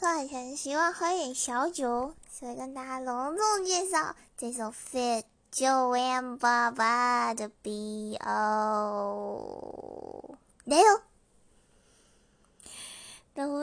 睡前希望喝点小酒，所以跟大家隆重介绍这首《Fit Joanne》爸爸的 B.O. 来哟。